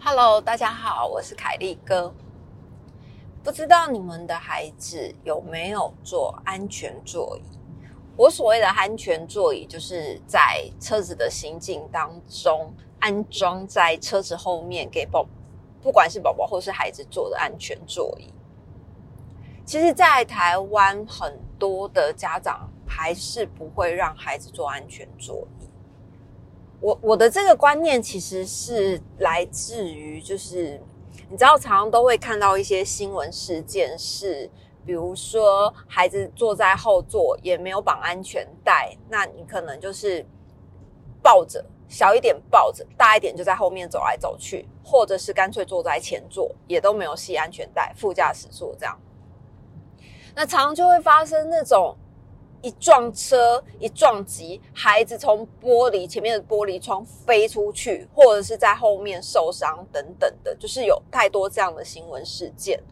Hello，大家好，我是凯丽哥。不知道你们的孩子有没有坐安全座椅？我所谓的安全座椅，就是在车子的行进当中安装在车子后面，给宝，不管是宝宝或是孩子坐的安全座椅。其实，在台湾很多的家长还是不会让孩子坐安全座椅。我我的这个观念其实是来自于，就是你知道，常常都会看到一些新闻事件，是比如说孩子坐在后座也没有绑安全带，那你可能就是抱着小一点抱着，大一点就在后面走来走去，或者是干脆坐在前座也都没有系安全带，副驾驶座这样。那常常就会发生那种一撞车一撞击，孩子从玻璃前面的玻璃窗飞出去，或者是在后面受伤等等的，就是有太多这样的新闻事件。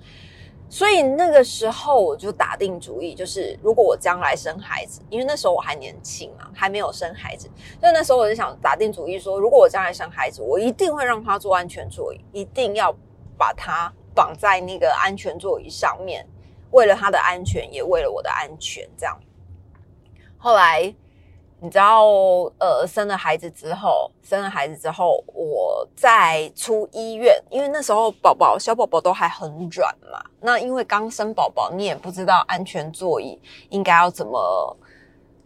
所以那个时候我就打定主意，就是如果我将来生孩子，因为那时候我还年轻嘛，还没有生孩子，所以那时候我就想打定主意说，如果我将来生孩子，我一定会让他坐安全座椅，一定要把他绑在那个安全座椅上面。为了他的安全，也为了我的安全，这样。后来，你知道，呃，生了孩子之后，生了孩子之后，我在出医院，因为那时候宝宝小宝宝都还很软嘛。那因为刚生宝宝，你也不知道安全座椅应该要怎么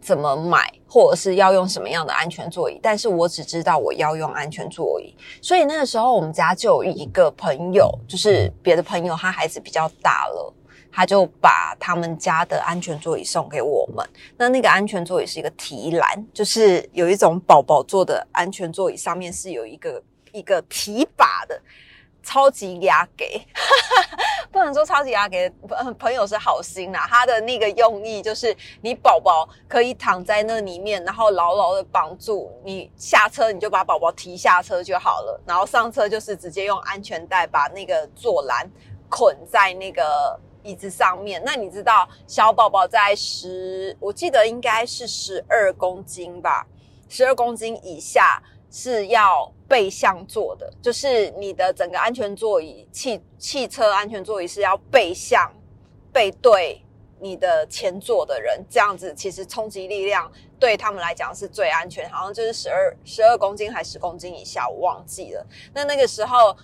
怎么买，或者是要用什么样的安全座椅。但是我只知道我要用安全座椅，所以那个时候我们家就有一个朋友，就是别的朋友，他孩子比较大了。他就把他们家的安全座椅送给我们。那那个安全座椅是一个提篮，就是有一种宝宝坐的安全座椅，上面是有一个一个提把的，超级压给。不能说超级压给，朋友是好心啦。他的那个用意就是，你宝宝可以躺在那里面，然后牢牢的绑住。你下车你就把宝宝提下车就好了，然后上车就是直接用安全带把那个坐篮捆在那个。椅子上面，那你知道小宝宝在十，我记得应该是十二公斤吧，十二公斤以下是要背向坐的，就是你的整个安全座椅，汽汽车安全座椅是要背向背对你的前座的人，这样子其实冲击力量对他们来讲是最安全，好像就是十二十二公斤还十公斤以下，我忘记了。那那个时候。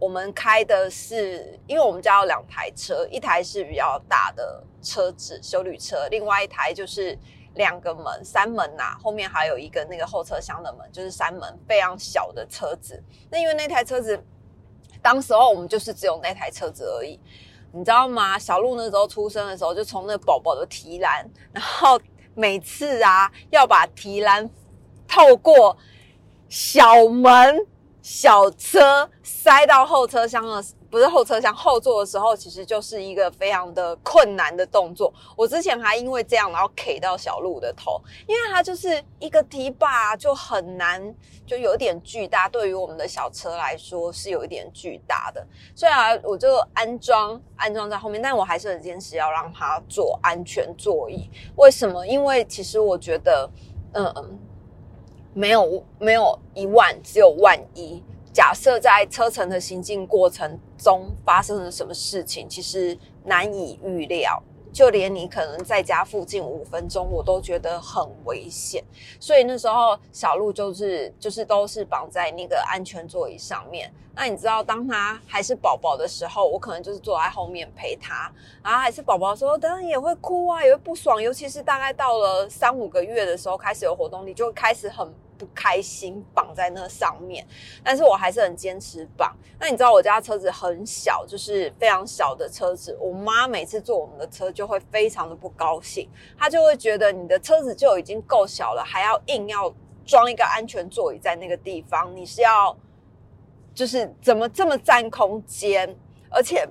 我们开的是，因为我们家有两台车，一台是比较大的车子，修旅车，另外一台就是两个门，三门呐，后面还有一个那个后车厢的门，就是三门，非常小的车子。那因为那台车子，当时候我们就是只有那台车子而已，你知道吗？小鹿那时候出生的时候，就从那宝宝的提篮，然后每次啊要把提篮透过小门。小车塞到后车厢的，不是后车厢后座的时候，其实就是一个非常的困难的动作。我之前还因为这样，然后 K 到小鹿的头，因为它就是一个提把就很难，就有点巨大。对于我们的小车来说，是有一点巨大的。虽然，我就安装安装在后面，但我还是很坚持要让它坐安全座椅。为什么？因为其实我觉得，嗯嗯。没有没有一万，只有万一。假设在车程的行进过程中发生了什么事情，其实难以预料。就连你可能在家附近五分钟，我都觉得很危险。所以那时候小鹿就是就是都是绑在那个安全座椅上面。那你知道，当他还是宝宝的时候，我可能就是坐在后面陪他。然后还是宝宝的时候，当然也会哭啊，也会不爽。尤其是大概到了三五个月的时候，开始有活动力，就开始很。不开心绑在那上面，但是我还是很坚持绑。那你知道我家车子很小，就是非常小的车子。我妈每次坐我们的车就会非常的不高兴，她就会觉得你的车子就已经够小了，还要硬要装一个安全座椅在那个地方，你是要就是怎么这么占空间？而且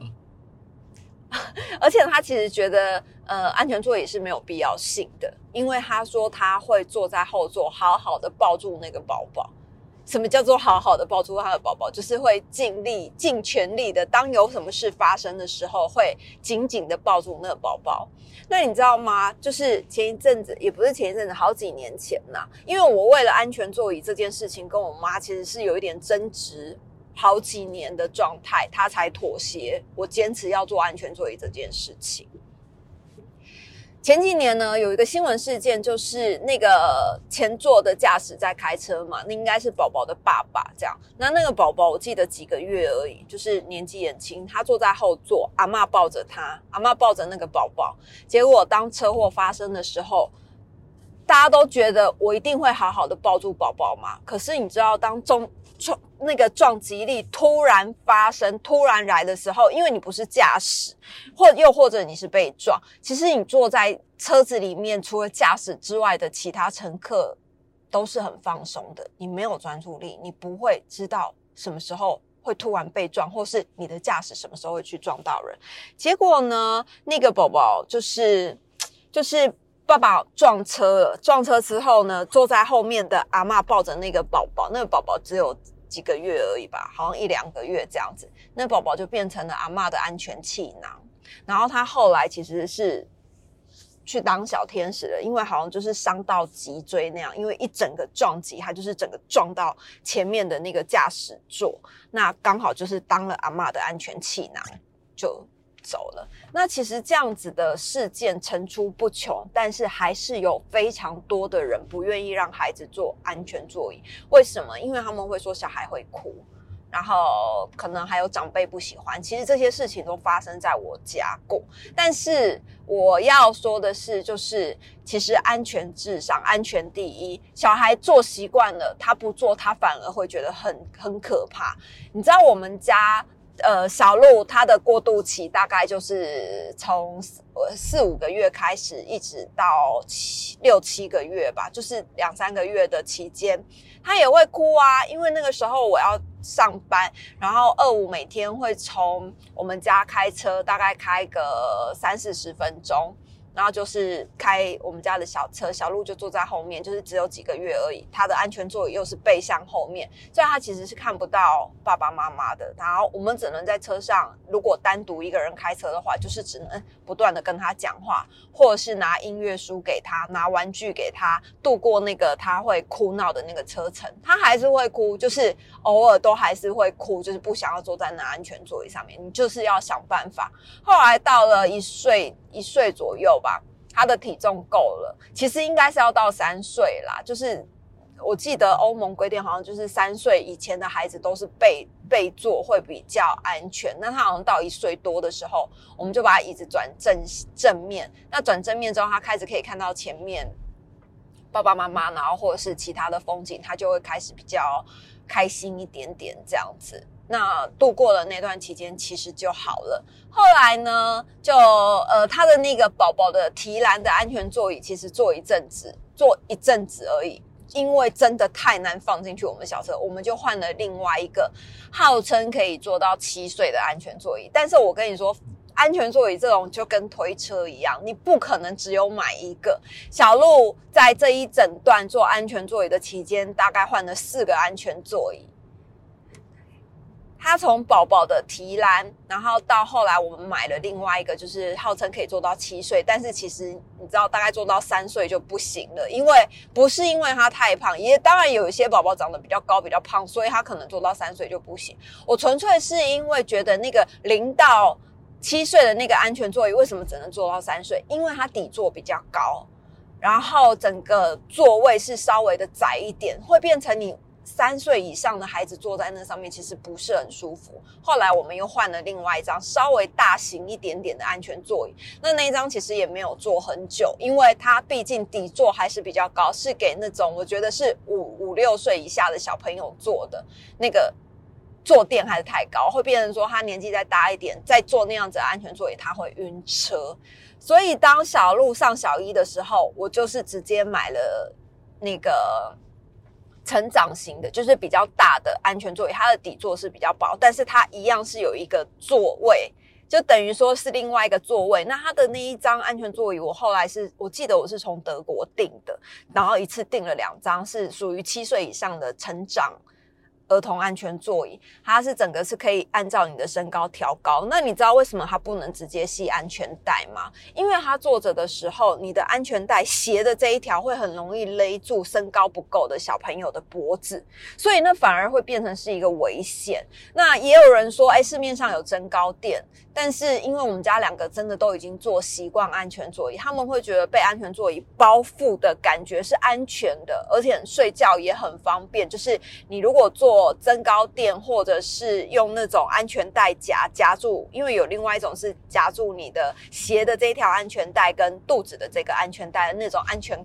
而且他其实觉得。呃，安全座椅是没有必要性的，因为他说他会坐在后座，好好的抱住那个宝宝。什么叫做好好的抱住他的宝宝？就是会尽力、尽全力的，当有什么事发生的时候，会紧紧的抱住那个宝宝。那你知道吗？就是前一阵子，也不是前一阵子，好几年前呐，因为我为了安全座椅这件事情，跟我妈其实是有一点争执，好几年的状态，她才妥协，我坚持要做安全座椅这件事情。前几年呢，有一个新闻事件，就是那个前座的驾驶在开车嘛，那应该是宝宝的爸爸这样。那那个宝宝我记得几个月而已，就是年纪很轻，他坐在后座，阿妈抱着他，阿妈抱着那个宝宝。结果当车祸发生的时候，大家都觉得我一定会好好的抱住宝宝嘛。可是你知道，当中撞那个撞击力突然发生、突然来的时候，因为你不是驾驶，或又或者你是被撞，其实你坐在车子里面，除了驾驶之外的其他乘客都是很放松的。你没有专注力，你不会知道什么时候会突然被撞，或是你的驾驶什么时候会去撞到人。结果呢，那个宝宝就是就是爸爸撞车了，撞车之后呢，坐在后面的阿嬷抱着那个宝宝，那个宝宝只有。几个月而已吧，好像一两个月这样子，那宝宝就变成了阿妈的安全气囊。然后他后来其实是去当小天使了，因为好像就是伤到脊椎那样，因为一整个撞击，他就是整个撞到前面的那个驾驶座，那刚好就是当了阿妈的安全气囊，就。走了，那其实这样子的事件层出不穷，但是还是有非常多的人不愿意让孩子坐安全座椅。为什么？因为他们会说小孩会哭，然后可能还有长辈不喜欢。其实这些事情都发生在我家过。但是我要说的是，就是其实安全至上，安全第一。小孩坐习惯了，他不坐，他反而会觉得很很可怕。你知道我们家。呃，小鹿它的过渡期大概就是从四五个月开始，一直到七六七个月吧，就是两三个月的期间，它也会哭啊。因为那个时候我要上班，然后二五每天会从我们家开车，大概开个三四十分钟。然后就是开我们家的小车，小鹿就坐在后面，就是只有几个月而已。它的安全座椅又是背向后面，所以它其实是看不到爸爸妈妈的。然后我们只能在车上，如果单独一个人开车的话，就是只能不断的跟他讲话，或者是拿音乐书给他，拿玩具给他，度过那个他会哭闹的那个车程。他还是会哭，就是偶尔都还是会哭，就是不想要坐在那安全座椅上面。你就是要想办法。后来到了一岁。一岁左右吧，他的体重够了。其实应该是要到三岁啦，就是我记得欧盟规定好像就是三岁以前的孩子都是背背坐会比较安全。那他好像到一岁多的时候，我们就把椅子转正正面。那转正面之后，他开始可以看到前面爸爸妈妈，然后或者是其他的风景，他就会开始比较开心一点点这样子。那度过了那段期间，其实就好了。后来呢，就呃，他的那个宝宝的提篮的安全座椅，其实坐一阵子，坐一阵子而已，因为真的太难放进去我们小车，我们就换了另外一个号称可以坐到七岁的安全座椅。但是我跟你说，安全座椅这种就跟推车一样，你不可能只有买一个。小鹿在这一整段做安全座椅的期间，大概换了四个安全座椅。他从宝宝的提篮，然后到后来我们买了另外一个，就是号称可以做到七岁，但是其实你知道，大概做到三岁就不行了，因为不是因为他太胖，也当然有一些宝宝长得比较高、比较胖，所以他可能做到三岁就不行。我纯粹是因为觉得那个零到七岁的那个安全座椅为什么只能做到三岁？因为它底座比较高，然后整个座位是稍微的窄一点，会变成你。三岁以上的孩子坐在那上面其实不是很舒服。后来我们又换了另外一张稍微大型一点点的安全座椅。那那一张其实也没有坐很久，因为它毕竟底座还是比较高，是给那种我觉得是五五六岁以下的小朋友坐的。那个坐垫还是太高，会变成说他年纪再大一点，再坐那样子的安全座椅他会晕车。所以当小鹿上小一的时候，我就是直接买了那个。成长型的，就是比较大的安全座椅，它的底座是比较薄，但是它一样是有一个座位，就等于说是另外一个座位。那它的那一张安全座椅，我后来是我记得我是从德国订的，然后一次订了两张，是属于七岁以上的成长儿童安全座椅，它是整个是可以按照你的身高调高。那你知道为什么它不能直接系安全带吗？因为它坐着的时候，你的安全带斜的这一条会很容易勒住身高不够的小朋友的脖子，所以那反而会变成是一个危险。那也有人说，哎，市面上有增高垫，但是因为我们家两个真的都已经坐习惯安全座椅，他们会觉得被安全座椅包覆的感觉是安全的，而且睡觉也很方便。就是你如果坐增高垫，或者是用那种安全带夹夹住，因为有另外一种是夹住你的鞋的这一条安全带跟肚子的这个安全带的那种安全。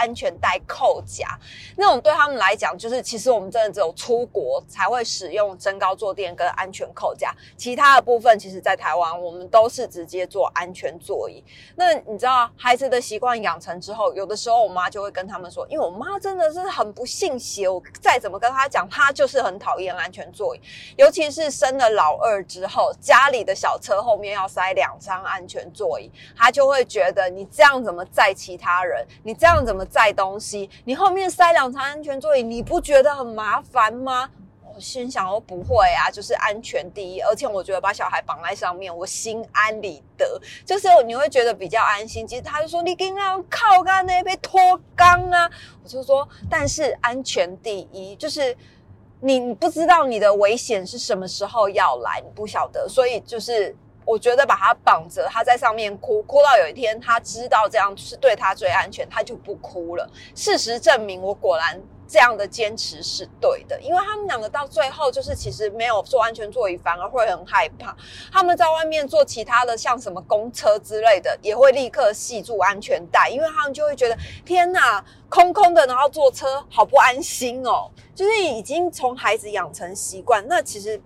安全带扣夹那种对他们来讲，就是其实我们真的只有出国才会使用增高坐垫跟安全扣夹，其他的部分其实在台湾我们都是直接做安全座椅。那你知道孩子的习惯养成之后，有的时候我妈就会跟他们说，因为我妈真的是很不信邪，我再怎么跟她讲，她就是很讨厌安全座椅，尤其是生了老二之后，家里的小车后面要塞两张安全座椅，她就会觉得你这样怎么载其他人，你这样怎么。载东西，你后面塞两层安全座椅，你不觉得很麻烦吗？我心想，我不会啊，就是安全第一，而且我觉得把小孩绑在上面，我心安理得，就是你会觉得比较安心。其实他就说，你跟他靠干那边脱肛啊，我就说，但是安全第一，就是你不知道你的危险是什么时候要来，你不晓得，所以就是。我觉得把他绑着，他在上面哭，哭到有一天他知道这样是对他最安全，他就不哭了。事实证明，我果然这样的坚持是对的，因为他们两个到最后就是其实没有坐安全座椅，反而会很害怕。他们在外面坐其他的，像什么公车之类的，也会立刻系住安全带，因为他们就会觉得天哪，空空的，然后坐车好不安心哦。就是已经从孩子养成习惯，那其实。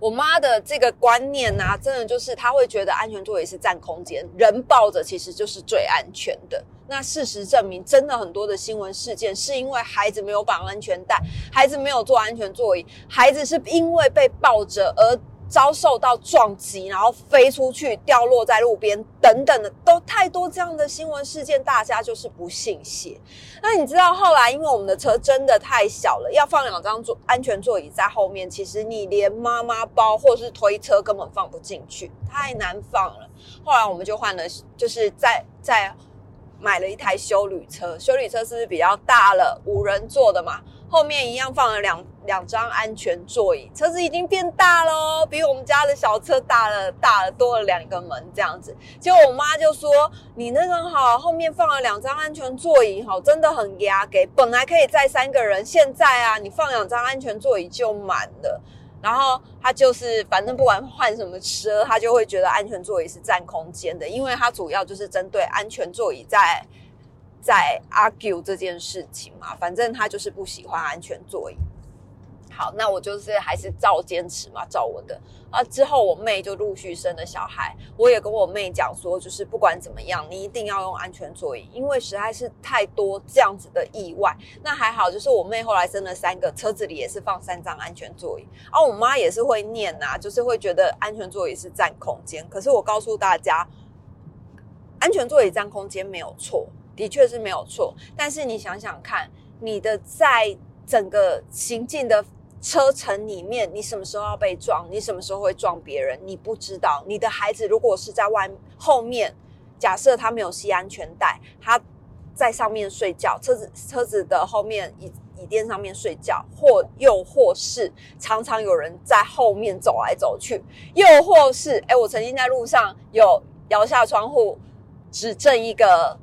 我妈的这个观念呢，真的就是她会觉得安全座椅是占空间，人抱着其实就是最安全的。那事实证明，真的很多的新闻事件是因为孩子没有绑安全带，孩子没有坐安全座椅，孩子是因为被抱着而。遭受到撞击，然后飞出去，掉落在路边，等等的，都太多这样的新闻事件，大家就是不信邪。那你知道后来，因为我们的车真的太小了，要放两张座安全座椅在后面，其实你连妈妈包或是推车根本放不进去，太难放了。后来我们就换了，就是在在买了一台修旅车，修旅车是不是比较大了，五人座的嘛？后面一样放了两两张安全座椅，车子已经变大了，比我们家的小车大了，大了多了两个门这样子。结果我妈就说：“你那个好，后面放了两张安全座椅，好，真的很压给。本来可以载三个人，现在啊，你放两张安全座椅就满了。然后他就是，反正不管换什么车，他就会觉得安全座椅是占空间的，因为他主要就是针对安全座椅在。”在 argue 这件事情嘛，反正他就是不喜欢安全座椅。好，那我就是还是照坚持嘛，照我的。啊，之后我妹就陆续生了小孩，我也跟我妹讲说，就是不管怎么样，你一定要用安全座椅，因为实在是太多这样子的意外。那还好，就是我妹后来生了三个，车子里也是放三张安全座椅。啊，我妈也是会念呐，就是会觉得安全座椅是占空间。可是我告诉大家，安全座椅占空间没有错。的确是没有错，但是你想想看，你的在整个行进的车程里面，你什么时候要被撞？你什么时候会撞别人？你不知道。你的孩子如果是在外后面，假设他没有系安全带，他在上面睡觉，车子车子的后面椅椅垫上面睡觉，或又或是常常有人在后面走来走去，又或是哎，我曾经在路上有摇下窗户指正一个。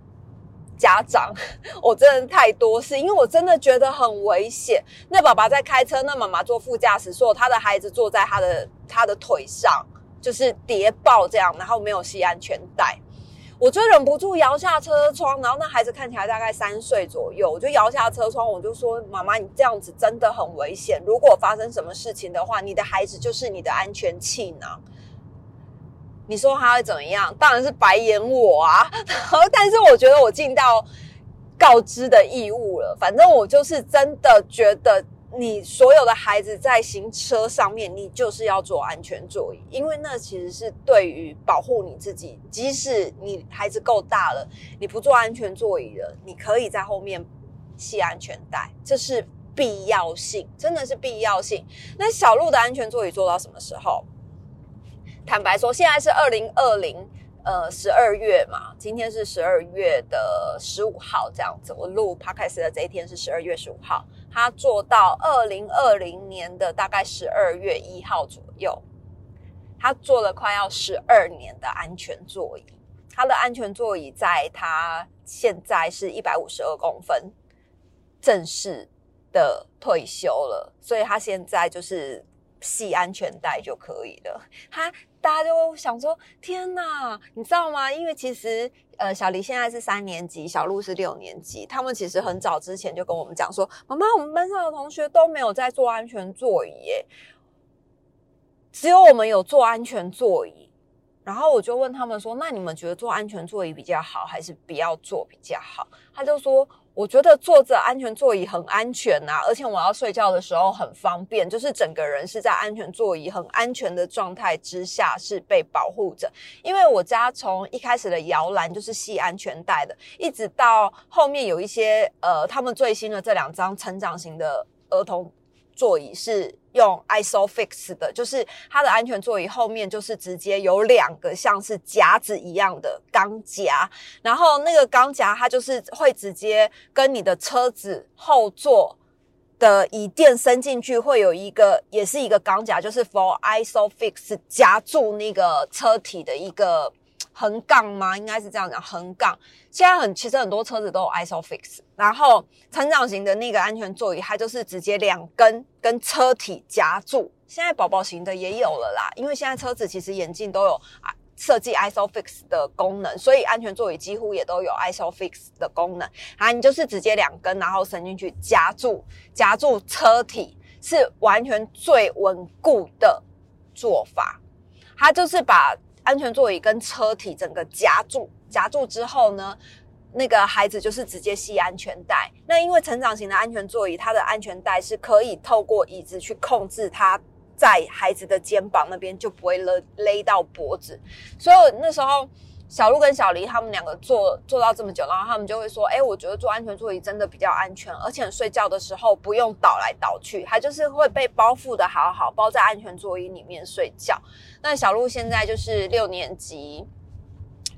家长，我真的太多事，因为我真的觉得很危险。那爸爸在开车，那妈妈坐副驾驶，说他的孩子坐在他的他的腿上，就是叠抱这样，然后没有系安全带，我就忍不住摇下车窗，然后那孩子看起来大概三岁左右，我就摇下车窗，我就说：“妈妈，你这样子真的很危险，如果发生什么事情的话，你的孩子就是你的安全气囊。”你说他会怎么样？当然是白眼我啊！但是我觉得我尽到告知的义务了。反正我就是真的觉得，你所有的孩子在行车上面，你就是要做安全座椅，因为那其实是对于保护你自己。即使你孩子够大了，你不做安全座椅了，你可以在后面系安全带，这是必要性，真的是必要性。那小鹿的安全座椅做到什么时候？坦白说，现在是二零二零呃十二月嘛，今天是十二月的十五号这样子。我录 podcast 的这一天是十二月十五号，它做到二零二零年的大概十二月一号左右，它做了快要十二年的安全座椅。它的安全座椅在它现在是一百五十二公分，正式的退休了，所以它现在就是系安全带就可以了。他大家就想说：天哪，你知道吗？因为其实呃，小黎现在是三年级，小鹿是六年级，他们其实很早之前就跟我们讲说：妈妈，我们班上的同学都没有在做安全座椅，耶，只有我们有做安全座椅。然后我就问他们说：“那你们觉得坐安全座椅比较好，还是不要坐比较好？”他就说：“我觉得坐着安全座椅很安全呐，而且我要睡觉的时候很方便，就是整个人是在安全座椅很安全的状态之下是被保护着。因为我家从一开始的摇篮就是系安全带的，一直到后面有一些呃，他们最新的这两张成长型的儿童座椅是。”用 ISOFIX 的，就是它的安全座椅后面就是直接有两个像是夹子一样的钢夹，然后那个钢夹它就是会直接跟你的车子后座的椅垫伸进去，会有一个也是一个钢夹，就是 for ISOFIX 夹住那个车体的一个。横杠吗？应该是这样讲，横杠。现在很，其实很多车子都有 ISOFIX，然后成长型的那个安全座椅，它就是直接两根跟车体夹住。现在宝宝型的也有了啦，因为现在车子其实眼镜都有啊设计 ISOFIX 的功能，所以安全座椅几乎也都有 ISOFIX 的功能。啊，你就是直接两根，然后伸进去夹住，夹住车体是完全最稳固的做法。它就是把。安全座椅跟车体整个夹住，夹住之后呢，那个孩子就是直接系安全带。那因为成长型的安全座椅，它的安全带是可以透过椅子去控制，它在孩子的肩膀那边就不会勒勒到脖子。所以那时候。小鹿跟小黎他们两个坐坐到这么久，然后他们就会说：“哎，我觉得坐安全座椅真的比较安全，而且睡觉的时候不用倒来倒去，它就是会被包覆的好好，包在安全座椅里面睡觉。”那小鹿现在就是六年级，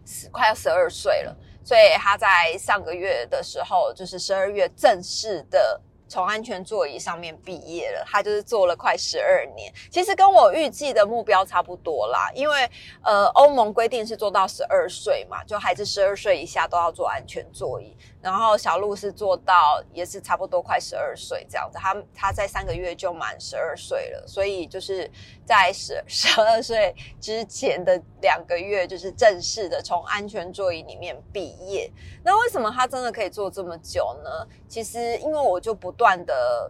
十快要十二岁了，所以他在上个月的时候，就是十二月正式的。从安全座椅上面毕业了，他就是做了快十二年，其实跟我预计的目标差不多啦。因为呃，欧盟规定是做到十二岁嘛，就孩子十二岁以下都要做安全座椅。然后小鹿是做到也是差不多快十二岁这样子，他他在三个月就满十二岁了，所以就是在十 十二岁之前的两个月，就是正式的从安全座椅里面毕业。那为什么他真的可以做这么久呢？其实因为我就不断的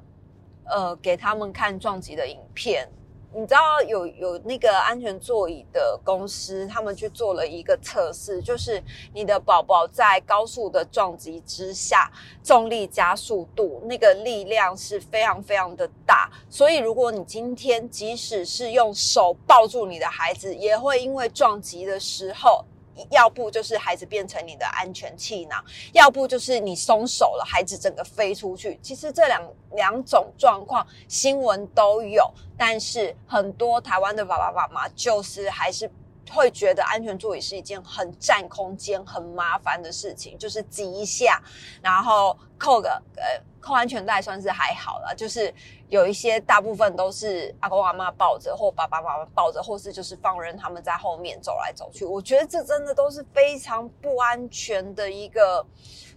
呃给他们看撞击的影片。你知道有有那个安全座椅的公司，他们去做了一个测试，就是你的宝宝在高速的撞击之下，重力加速度那个力量是非常非常的大，所以如果你今天即使是用手抱住你的孩子，也会因为撞击的时候。要不就是孩子变成你的安全气囊，要不就是你松手了，孩子整个飞出去。其实这两两种状况新闻都有，但是很多台湾的爸爸妈妈就是还是会觉得安全座椅是一件很占空间、很麻烦的事情，就是挤一下，然后扣个呃。扣安全带算是还好了，就是有一些大部分都是阿公阿妈抱着，或爸爸妈妈抱着，或是就是放任他们在后面走来走去。我觉得这真的都是非常不安全的一个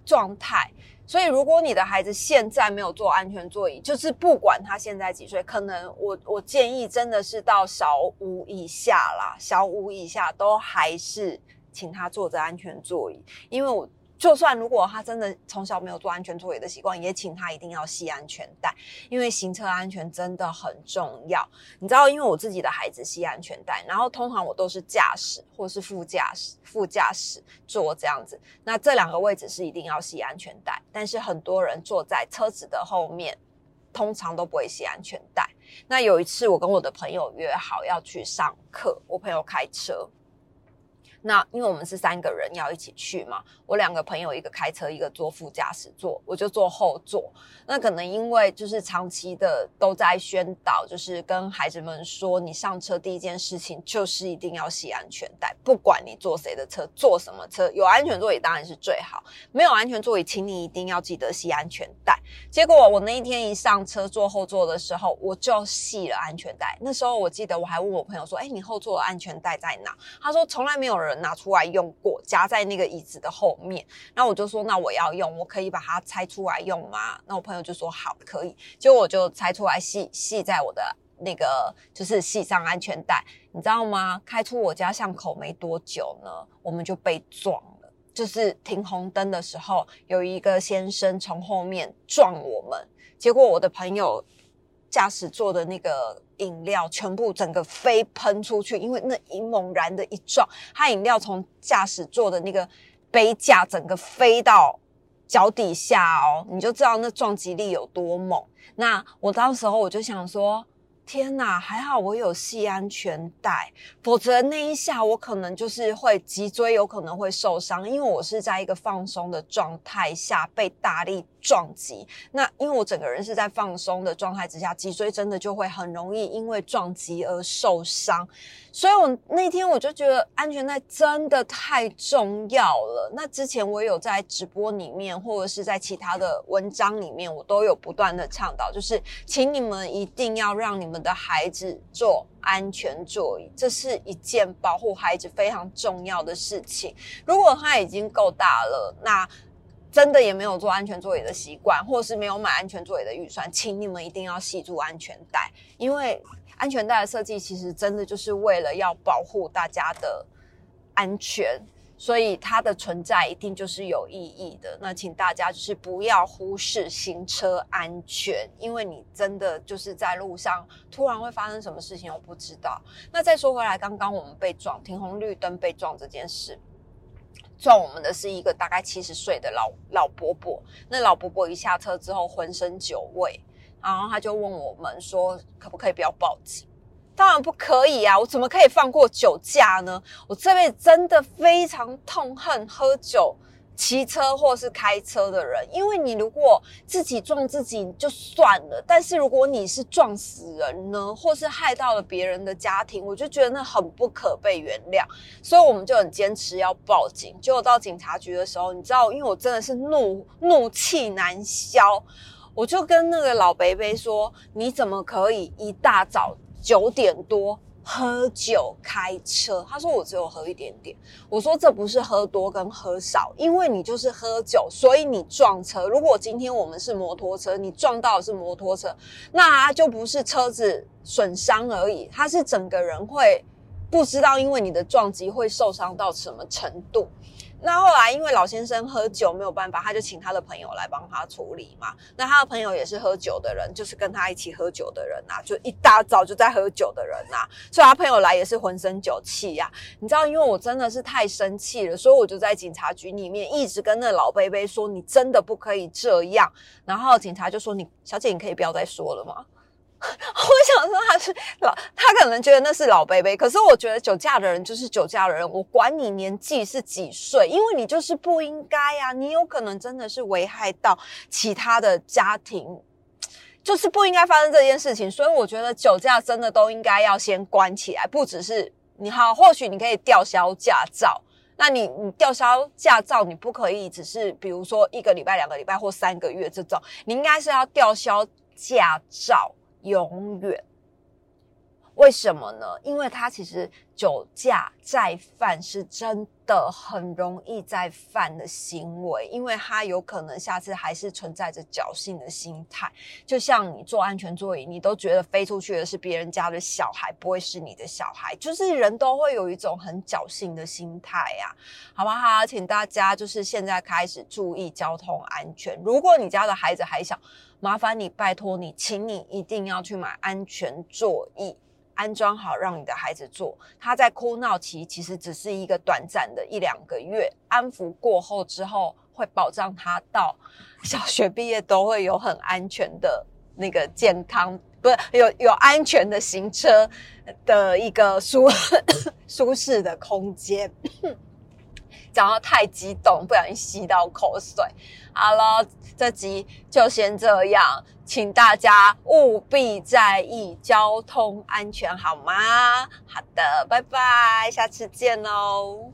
状态。所以，如果你的孩子现在没有坐安全座椅，就是不管他现在几岁，可能我我建议真的是到小五以下啦，小五以下都还是请他坐着安全座椅，因为我。就算如果他真的从小没有坐安全座椅的习惯，也请他一定要系安全带，因为行车安全真的很重要。你知道，因为我自己的孩子系安全带，然后通常我都是驾驶或是副驾驶，副驾驶坐这样子，那这两个位置是一定要系安全带。但是很多人坐在车子的后面，通常都不会系安全带。那有一次，我跟我的朋友约好要去上课，我朋友开车。那因为我们是三个人要一起去嘛，我两个朋友一个开车，一个坐副驾驶座，我就坐后座。那可能因为就是长期的都在宣导，就是跟孩子们说，你上车第一件事情就是一定要系安全带，不管你坐谁的车，坐什么车，有安全座椅当然是最好，没有安全座椅，请你一定要记得系安全带。结果我那一天一上车坐后座的时候，我就系了安全带。那时候我记得我还问我朋友说：“哎，你后座的安全带在哪？”他说：“从来没有人。”拿出来用过，夹在那个椅子的后面。那我就说，那我要用，我可以把它拆出来用吗？那我朋友就说好，可以。结果我就拆出来系系在我的那个，就是系上安全带。你知道吗？开出我家巷口没多久呢，我们就被撞了。就是停红灯的时候，有一个先生从后面撞我们，结果我的朋友。驾驶座的那个饮料全部整个飞喷出去，因为那一猛然的一撞，它饮料从驾驶座的那个杯架整个飞到脚底下哦，你就知道那撞击力有多猛。那我当时候我就想说。天呐，还好我有系安全带，否则那一下我可能就是会脊椎有可能会受伤，因为我是在一个放松的状态下被大力撞击。那因为我整个人是在放松的状态之下，脊椎真的就会很容易因为撞击而受伤。所以我那天我就觉得安全带真的太重要了。那之前我有在直播里面，或者是在其他的文章里面，我都有不断的倡导，就是请你们一定要让你们的孩子坐安全座椅，这是一件保护孩子非常重要的事情。如果他已经够大了，那真的也没有坐安全座椅的习惯，或是没有买安全座椅的预算，请你们一定要系住安全带，因为。安全带的设计其实真的就是为了要保护大家的安全，所以它的存在一定就是有意义的。那请大家就是不要忽视行车安全，因为你真的就是在路上突然会发生什么事情，我不知道。那再说回来，刚刚我们被撞，停红绿灯被撞这件事，撞我们的是一个大概七十岁的老老伯伯。那老伯伯一下车之后，浑身酒味。然后他就问我们说：“可不可以不要报警？”当然不可以啊！我怎么可以放过酒驾呢？我这辈子真的非常痛恨喝酒、骑车或是开车的人。因为你如果自己撞自己就算了，但是如果你是撞死人呢，或是害到了别人的家庭，我就觉得那很不可被原谅。所以我们就很坚持要报警。结果到警察局的时候，你知道，因为我真的是怒怒气难消。我就跟那个老伯伯说：“你怎么可以一大早九点多喝酒开车？”他说：“我只有喝一点点。”我说：“这不是喝多跟喝少，因为你就是喝酒，所以你撞车。如果今天我们是摩托车，你撞到的是摩托车，那他就不是车子损伤而已，他是整个人会不知道，因为你的撞击会受伤到什么程度。”那后来，因为老先生喝酒没有办法，他就请他的朋友来帮他处理嘛。那他的朋友也是喝酒的人，就是跟他一起喝酒的人呐，就一大早就在喝酒的人呐。所以他朋友来也是浑身酒气呀。你知道，因为我真的是太生气了，所以我就在警察局里面一直跟那老贝贝说：“你真的不可以这样。”然后警察就说：“你小姐，你可以不要再说了吗？” 我想说他是老，他可能觉得那是老 baby，可是我觉得酒驾的人就是酒驾的人，我管你年纪是几岁，因为你就是不应该呀，你有可能真的是危害到其他的家庭，就是不应该发生这件事情，所以我觉得酒驾真的都应该要先关起来，不只是你好，或许你可以吊销驾照，那你你吊销驾照，你不可以只是比如说一个礼拜、两个礼拜或三个月这种，你应该是要吊销驾照。永远？为什么呢？因为他其实酒驾再犯是真的很容易再犯的行为，因为他有可能下次还是存在着侥幸的心态。就像你坐安全座椅，你都觉得飞出去的是别人家的小孩，不会是你的小孩，就是人都会有一种很侥幸的心态呀，好不好？请大家就是现在开始注意交通安全。如果你家的孩子还小，麻烦你，拜托你，请你一定要去买安全座椅，安装好，让你的孩子坐。他在哭闹期其实只是一个短暂的一两个月，安抚过后之后，会保障他到小学毕业都会有很安全的那个健康不是有有安全的行车的一个舒舒适的空间。讲到太激动，不小心吸到口水。好了，这集就先这样，请大家务必在意交通安全，好吗？好的，拜拜，下次见喽。